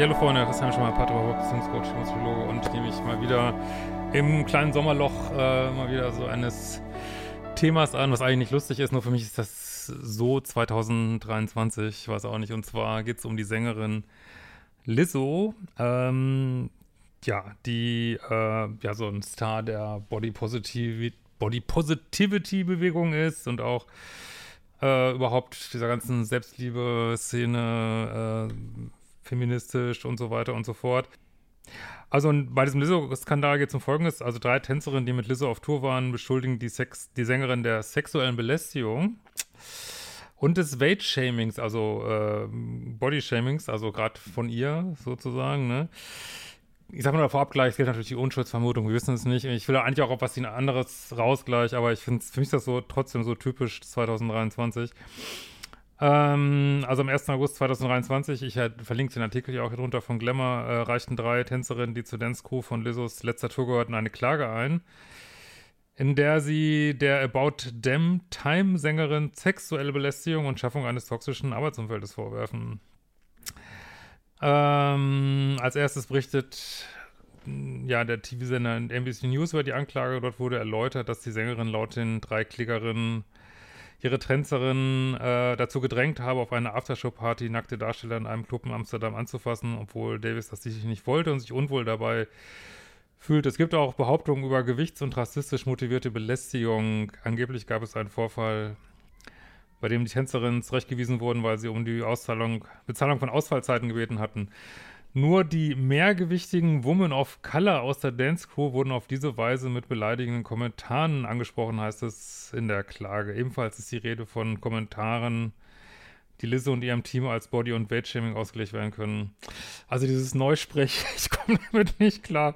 Hallo Freunde, Christian Schemmer, Pater, Beziehungscoach, Psychologe und ich nehme mich mal wieder im kleinen Sommerloch äh, mal wieder so eines Themas an, was eigentlich nicht lustig ist, nur für mich ist das so 2023, ich weiß auch nicht, und zwar geht es um die Sängerin Lizzo, ähm, ja, die äh, ja so ein Star der Body Positivity, Body Positivity Bewegung ist und auch äh, überhaupt dieser ganzen Selbstliebe-Szene äh, feministisch und so weiter und so fort. Also bei diesem Lizzo-Skandal geht es um Folgendes. Also drei Tänzerinnen, die mit Lizzo auf Tour waren, beschuldigen die, Sex die Sängerin der sexuellen Belästigung und des Weight-Shamings, also äh, Body-Shamings, also gerade von ihr sozusagen, ne? Ich sag mal vorab gleich, es gilt natürlich die Unschuldsvermutung, wir wissen es nicht. Ich will eigentlich auch auf was anderes raus gleich, aber ich finde, für mich das so trotzdem so typisch 2023. Ähm, also am 1. August 2023, ich halt, verlinke den Artikel hier auch hier drunter von Glamour, äh, reichten drei Tänzerinnen, die zur Dance Crew von Lizzos letzter Tour gehörten, eine Klage ein, in der sie der About Them Time-Sängerin sexuelle Belästigung und Schaffung eines toxischen Arbeitsumfeldes vorwerfen. Ähm, als erstes berichtet ja, der TV-Sender NBC News über die Anklage. Dort wurde erläutert, dass die Sängerin laut den drei Klickerinnen ihre Tänzerin äh, dazu gedrängt habe, auf einer Aftershow-Party nackte Darsteller in einem Club in Amsterdam anzufassen, obwohl Davis das sicherlich nicht wollte und sich unwohl dabei fühlt. Es gibt auch Behauptungen über gewichts- und rassistisch motivierte Belästigung. Angeblich gab es einen Vorfall, bei dem die Tänzerinnen zurechtgewiesen wurden, weil sie um die Auszahlung, Bezahlung von Ausfallzeiten gebeten hatten. Nur die mehrgewichtigen Women of Color aus der Dance Crew wurden auf diese Weise mit beleidigenden Kommentaren angesprochen, heißt es in der Klage. Ebenfalls ist die Rede von Kommentaren, die Lizzo und ihrem Team als Body- und Weight-Shaming ausgelegt werden können. Also dieses Neusprech, ich komme damit nicht klar.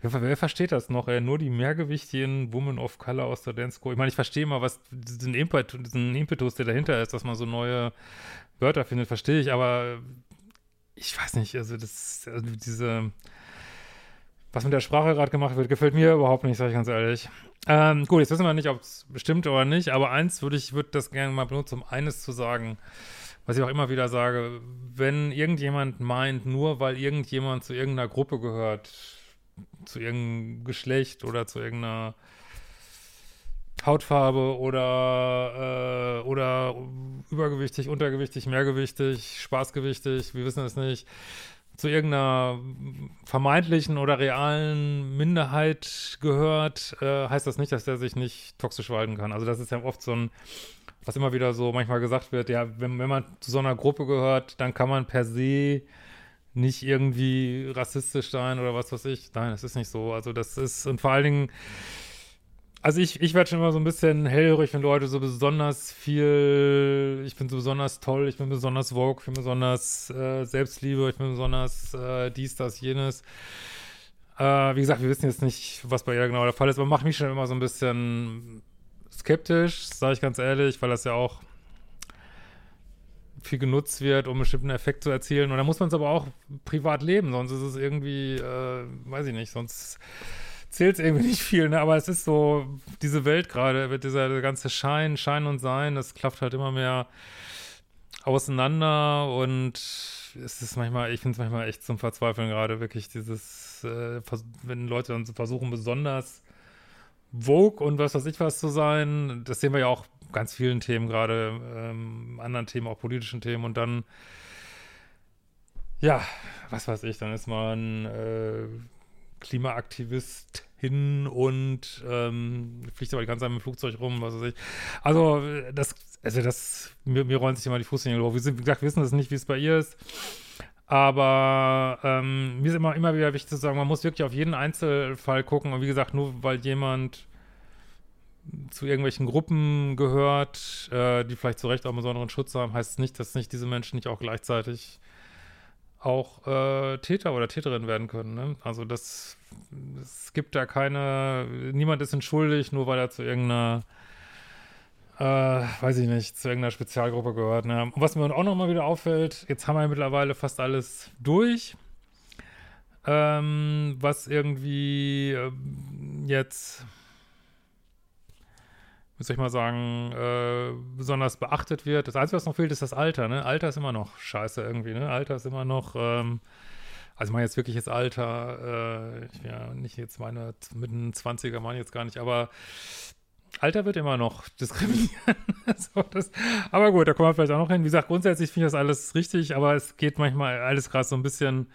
Wer, wer, versteht das noch? Ey? Nur die mehrgewichtigen Women of Color aus der Dance Crew. Ich meine, ich verstehe mal, was diesen, Impet diesen Impetus, der dahinter ist, dass man so neue Wörter findet, verstehe ich, aber ich weiß nicht, also das, also diese, was mit der Sprache gerade gemacht wird, gefällt mir überhaupt nicht, sage ich ganz ehrlich. Ähm, gut, jetzt wissen wir nicht, ob es stimmt oder nicht, aber eins würde ich, würde das gerne mal benutzen, um eines zu sagen, was ich auch immer wieder sage, wenn irgendjemand meint, nur weil irgendjemand zu irgendeiner Gruppe gehört, zu irgendeinem Geschlecht oder zu irgendeiner Hautfarbe oder, äh, oder übergewichtig, untergewichtig, mehrgewichtig, spaßgewichtig, wir wissen es nicht, zu irgendeiner vermeintlichen oder realen Minderheit gehört, äh, heißt das nicht, dass der sich nicht toxisch verhalten kann. Also das ist ja oft so ein, was immer wieder so manchmal gesagt wird, ja, wenn, wenn man zu so einer Gruppe gehört, dann kann man per se nicht irgendwie rassistisch sein oder was weiß ich. Nein, das ist nicht so. Also das ist, und vor allen Dingen, also ich, ich werde schon immer so ein bisschen hellhörig, wenn Leute so besonders viel, ich bin so besonders toll, ich bin besonders vogue, ich bin besonders äh, Selbstliebe, ich bin besonders äh, dies, das, jenes. Äh, wie gesagt, wir wissen jetzt nicht, was bei ihr genau der Fall ist, aber macht mich schon immer so ein bisschen skeptisch, sage ich ganz ehrlich, weil das ja auch viel genutzt wird, um einen bestimmten Effekt zu erzielen. Und da muss man es aber auch privat leben, sonst ist es irgendwie, äh, weiß ich nicht, sonst zählt es irgendwie nicht viel, ne? aber es ist so, diese Welt gerade, wird dieser ganze Schein, Schein und Sein, das klafft halt immer mehr auseinander und es ist manchmal, ich finde es manchmal echt zum Verzweifeln gerade, wirklich dieses, äh, wenn Leute dann versuchen, besonders Vogue und was weiß ich was zu sein, das sehen wir ja auch ganz vielen Themen gerade, ähm, anderen Themen, auch politischen Themen und dann ja, was weiß ich, dann ist man äh, Klimaaktivist hin und ähm, fliegt aber die ganze Zeit mit dem Flugzeug rum, was weiß ich. Also, das, also das, mir, mir rollen sich immer die Fußnägel hoch. Wir sind, wie gesagt, wissen das nicht, wie es bei ihr ist. Aber ähm, mir ist immer, immer wieder wichtig zu sagen, man muss wirklich auf jeden Einzelfall gucken. Und wie gesagt, nur weil jemand zu irgendwelchen Gruppen gehört, äh, die vielleicht zu Recht auch einen besonderen Schutz haben, heißt es nicht, dass nicht diese Menschen nicht auch gleichzeitig auch äh, Täter oder Täterin werden können. Ne? Also das, es gibt da keine, niemand ist entschuldigt, nur weil er zu irgendeiner, äh, weiß ich nicht, zu irgendeiner Spezialgruppe gehört. Ne? Und was mir auch nochmal wieder auffällt, jetzt haben wir mittlerweile fast alles durch, ähm, was irgendwie äh, jetzt wie soll ich mal sagen, äh, besonders beachtet wird. Das Einzige, was noch fehlt, ist das Alter, ne? Alter ist immer noch scheiße irgendwie, ne? Alter ist immer noch, ähm, also ich meine jetzt wirklich jetzt Alter, äh, ich ja nicht jetzt meine mitten 20er meine jetzt gar nicht, aber Alter wird immer noch diskriminieren. so, das, aber gut, da kommen wir vielleicht auch noch hin. Wie gesagt, grundsätzlich finde ich das alles richtig, aber es geht manchmal alles gerade so ein bisschen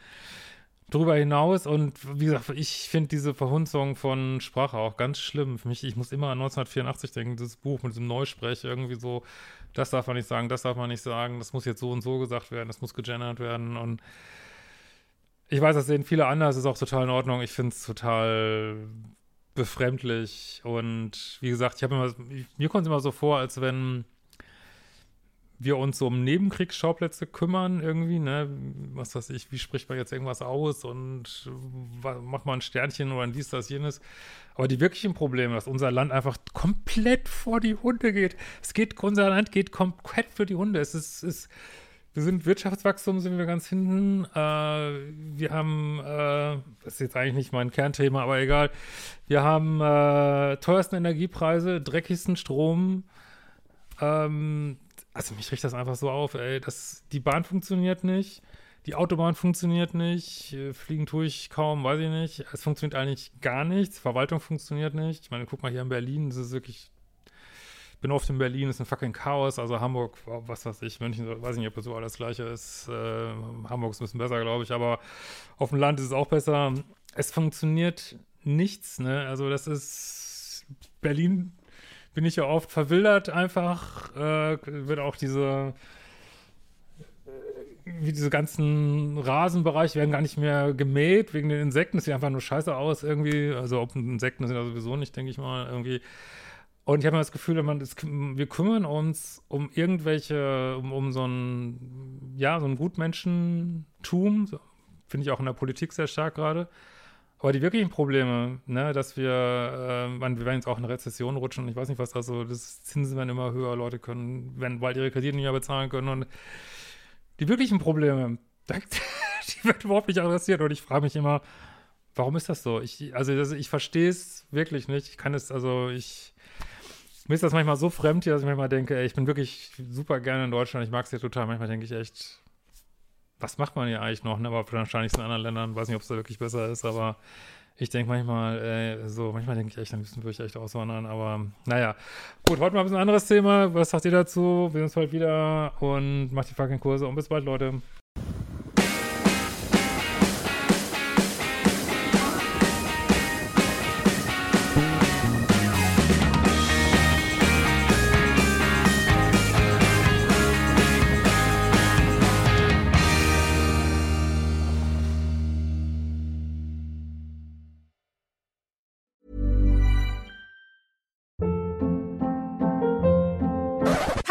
drüber hinaus und wie gesagt, ich finde diese Verhunzung von Sprache auch ganz schlimm. Für mich, ich muss immer an 1984 denken, dieses Buch mit diesem Neusprech irgendwie so, das darf man nicht sagen, das darf man nicht sagen, das muss jetzt so und so gesagt werden, das muss gegendert werden und ich weiß, das sehen viele anders, ist auch total in Ordnung. Ich finde es total befremdlich und wie gesagt, ich habe immer, mir kommt es immer so vor, als wenn wir uns so um Nebenkriegsschauplätze kümmern irgendwie, ne? Was weiß ich, wie spricht man jetzt irgendwas aus und macht man ein Sternchen oder ein dies, das, jenes. Aber die wirklichen Probleme, dass unser Land einfach komplett vor die Hunde geht. Es geht, unser Land geht komplett für die Hunde. Es ist, ist wir sind Wirtschaftswachstum, sind wir ganz hinten. Äh, wir haben, äh, das ist jetzt eigentlich nicht mein Kernthema, aber egal. Wir haben äh, teuersten Energiepreise, dreckigsten Strom, ähm, also mich riecht das einfach so auf, ey, dass die Bahn funktioniert nicht, die Autobahn funktioniert nicht, äh, fliegen tue ich kaum, weiß ich nicht. Es funktioniert eigentlich gar nichts, Verwaltung funktioniert nicht. Ich meine, guck mal hier in Berlin, das ist wirklich, ich bin oft in Berlin, ist ein fucking Chaos, also Hamburg, was weiß ich, München, weiß nicht, ob das so alles gleiche ist. Äh, Hamburg ist ein bisschen besser, glaube ich, aber auf dem Land ist es auch besser. Es funktioniert nichts, ne? Also das ist Berlin bin ich ja oft verwildert einfach. Äh, wird auch diese äh, wie diese ganzen Rasenbereiche werden gar nicht mehr gemäht wegen den Insekten. Das sieht einfach nur scheiße aus irgendwie. Also ob Insekten sind ja sowieso nicht, denke ich mal, irgendwie. Und ich habe mir das Gefühl, man, das, wir kümmern uns um irgendwelche, um, um so ein, ja, so ein Gutmenschentum. Finde ich auch in der Politik sehr stark gerade. Aber die wirklichen Probleme, ne, dass wir, äh, man, wir werden jetzt auch in eine Rezession rutschen, ich weiß nicht was, also das Zinsen werden immer höher, Leute können, werden bald ihre Kredite nicht mehr bezahlen können und die wirklichen Probleme, die werden überhaupt nicht adressiert und ich frage mich immer, warum ist das so? Ich, also, also ich verstehe es wirklich nicht. Ich kann es, also ich, mir ist das manchmal so fremd hier, dass ich manchmal denke, ey, ich bin wirklich super gerne in Deutschland, ich mag es hier total. Manchmal denke ich echt, was macht man hier eigentlich noch? Ne? Aber wahrscheinlich in anderen Ländern, weiß nicht, ob es da wirklich besser ist, aber ich denke manchmal, äh, so, manchmal denke ich echt, dann müssen wir echt auswandern, aber naja. Gut, heute mal ein bisschen anderes Thema. Was sagt ihr dazu? Wir sehen uns bald wieder und macht die fucking Kurse und bis bald, Leute.